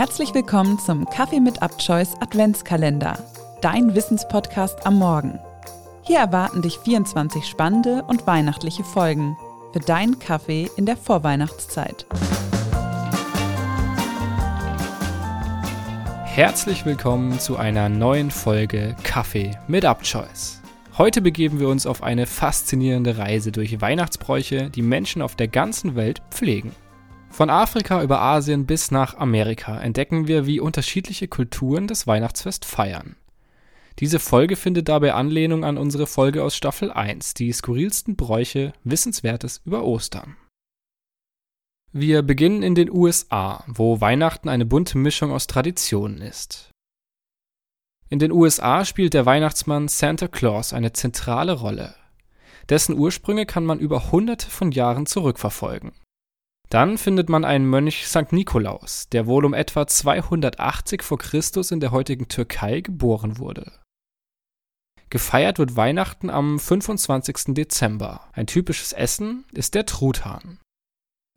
Herzlich willkommen zum Kaffee mit Abchoice Adventskalender, dein Wissenspodcast am Morgen. Hier erwarten dich 24 spannende und weihnachtliche Folgen für deinen Kaffee in der Vorweihnachtszeit. Herzlich willkommen zu einer neuen Folge Kaffee mit Abchoice. Heute begeben wir uns auf eine faszinierende Reise durch Weihnachtsbräuche, die Menschen auf der ganzen Welt pflegen. Von Afrika über Asien bis nach Amerika entdecken wir, wie unterschiedliche Kulturen das Weihnachtsfest feiern. Diese Folge findet dabei Anlehnung an unsere Folge aus Staffel 1, die skurrilsten Bräuche, Wissenswertes über Ostern. Wir beginnen in den USA, wo Weihnachten eine bunte Mischung aus Traditionen ist. In den USA spielt der Weihnachtsmann Santa Claus eine zentrale Rolle. Dessen Ursprünge kann man über hunderte von Jahren zurückverfolgen. Dann findet man einen Mönch St. Nikolaus, der wohl um etwa 280 v. Chr. in der heutigen Türkei geboren wurde. Gefeiert wird Weihnachten am 25. Dezember. Ein typisches Essen ist der Truthahn.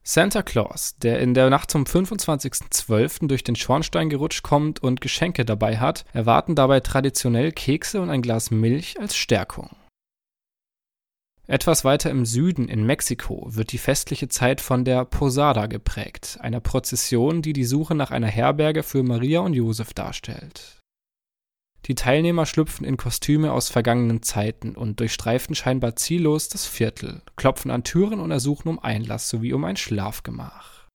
Santa Claus, der in der Nacht zum 25.12. durch den Schornstein gerutscht kommt und Geschenke dabei hat, erwarten dabei traditionell Kekse und ein Glas Milch als Stärkung. Etwas weiter im Süden in Mexiko wird die festliche Zeit von der Posada geprägt, einer Prozession, die die Suche nach einer Herberge für Maria und Josef darstellt. Die Teilnehmer schlüpfen in Kostüme aus vergangenen Zeiten und durchstreifen scheinbar ziellos das Viertel, klopfen an Türen und ersuchen um Einlass sowie um ein Schlafgemach.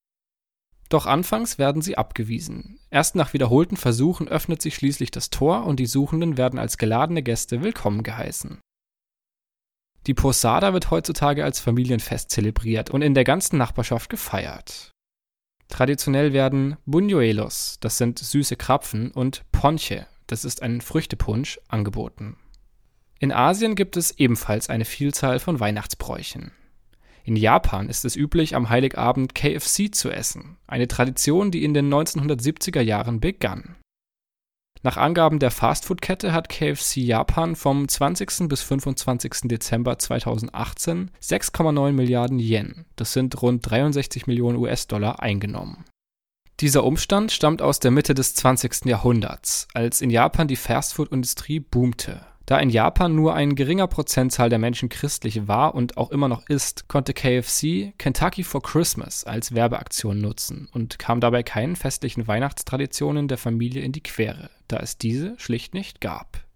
Doch anfangs werden sie abgewiesen. Erst nach wiederholten Versuchen öffnet sich schließlich das Tor und die Suchenden werden als geladene Gäste willkommen geheißen. Die Posada wird heutzutage als Familienfest zelebriert und in der ganzen Nachbarschaft gefeiert. Traditionell werden Buñuelos, das sind süße Krapfen, und Ponche, das ist ein Früchtepunsch, angeboten. In Asien gibt es ebenfalls eine Vielzahl von Weihnachtsbräuchen. In Japan ist es üblich, am Heiligabend KFC zu essen, eine Tradition, die in den 1970er Jahren begann. Nach Angaben der Fastfood-Kette hat KFC Japan vom 20. bis 25. Dezember 2018 6,9 Milliarden Yen, das sind rund 63 Millionen US-Dollar, eingenommen. Dieser Umstand stammt aus der Mitte des 20. Jahrhunderts, als in Japan die Fastfood-Industrie boomte. Da in Japan nur ein geringer Prozentzahl der Menschen christlich war und auch immer noch ist, konnte KFC Kentucky for Christmas als Werbeaktion nutzen und kam dabei keinen festlichen Weihnachtstraditionen der Familie in die Quere, da es diese schlicht nicht gab.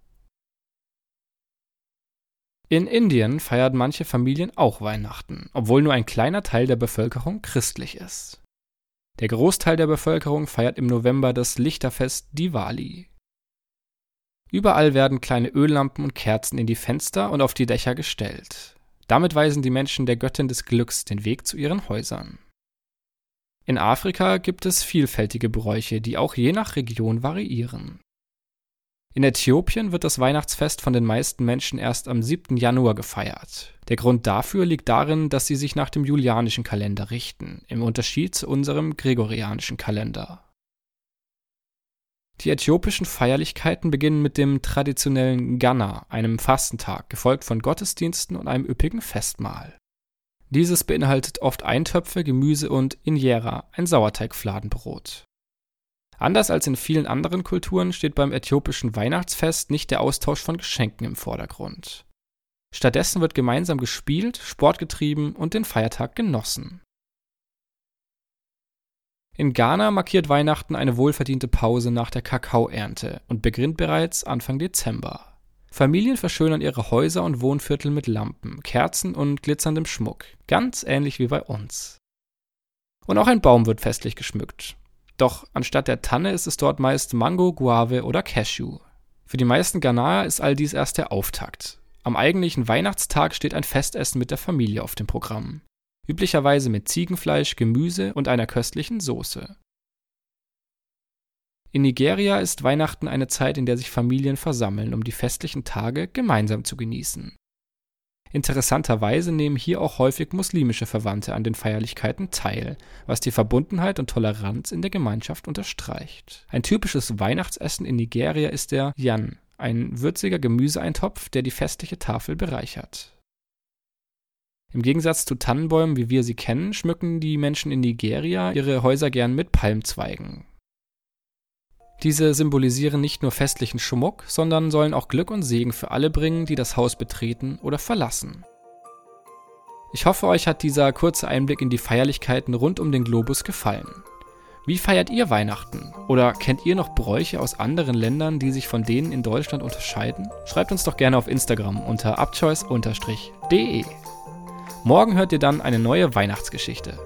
In Indien feiern manche Familien auch Weihnachten, obwohl nur ein kleiner Teil der Bevölkerung christlich ist. Der Großteil der Bevölkerung feiert im November das Lichterfest Diwali, Überall werden kleine Öllampen und Kerzen in die Fenster und auf die Dächer gestellt. Damit weisen die Menschen der Göttin des Glücks den Weg zu ihren Häusern. In Afrika gibt es vielfältige Bräuche, die auch je nach Region variieren. In Äthiopien wird das Weihnachtsfest von den meisten Menschen erst am 7. Januar gefeiert. Der Grund dafür liegt darin, dass sie sich nach dem julianischen Kalender richten, im Unterschied zu unserem gregorianischen Kalender. Die äthiopischen Feierlichkeiten beginnen mit dem traditionellen Ganna, einem Fastentag, gefolgt von Gottesdiensten und einem üppigen Festmahl. Dieses beinhaltet oft Eintöpfe, Gemüse und Injera, ein Sauerteigfladenbrot. Anders als in vielen anderen Kulturen steht beim äthiopischen Weihnachtsfest nicht der Austausch von Geschenken im Vordergrund. Stattdessen wird gemeinsam gespielt, Sport getrieben und den Feiertag genossen. In Ghana markiert Weihnachten eine wohlverdiente Pause nach der Kakaoernte und beginnt bereits Anfang Dezember. Familien verschönern ihre Häuser und Wohnviertel mit Lampen, Kerzen und glitzerndem Schmuck, ganz ähnlich wie bei uns. Und auch ein Baum wird festlich geschmückt. Doch anstatt der Tanne ist es dort meist Mango, Guave oder Cashew. Für die meisten Ghanaer ist all dies erst der Auftakt. Am eigentlichen Weihnachtstag steht ein Festessen mit der Familie auf dem Programm üblicherweise mit Ziegenfleisch, Gemüse und einer köstlichen Soße. In Nigeria ist Weihnachten eine Zeit, in der sich Familien versammeln, um die festlichen Tage gemeinsam zu genießen. Interessanterweise nehmen hier auch häufig muslimische Verwandte an den Feierlichkeiten teil, was die Verbundenheit und Toleranz in der Gemeinschaft unterstreicht. Ein typisches Weihnachtsessen in Nigeria ist der Yan, ein würziger Gemüseeintopf, der die festliche Tafel bereichert. Im Gegensatz zu Tannenbäumen, wie wir sie kennen, schmücken die Menschen in Nigeria ihre Häuser gern mit Palmzweigen. Diese symbolisieren nicht nur festlichen Schmuck, sondern sollen auch Glück und Segen für alle bringen, die das Haus betreten oder verlassen. Ich hoffe, euch hat dieser kurze Einblick in die Feierlichkeiten rund um den Globus gefallen. Wie feiert ihr Weihnachten? Oder kennt ihr noch Bräuche aus anderen Ländern, die sich von denen in Deutschland unterscheiden? Schreibt uns doch gerne auf Instagram unter abchoice-de. Morgen hört ihr dann eine neue Weihnachtsgeschichte.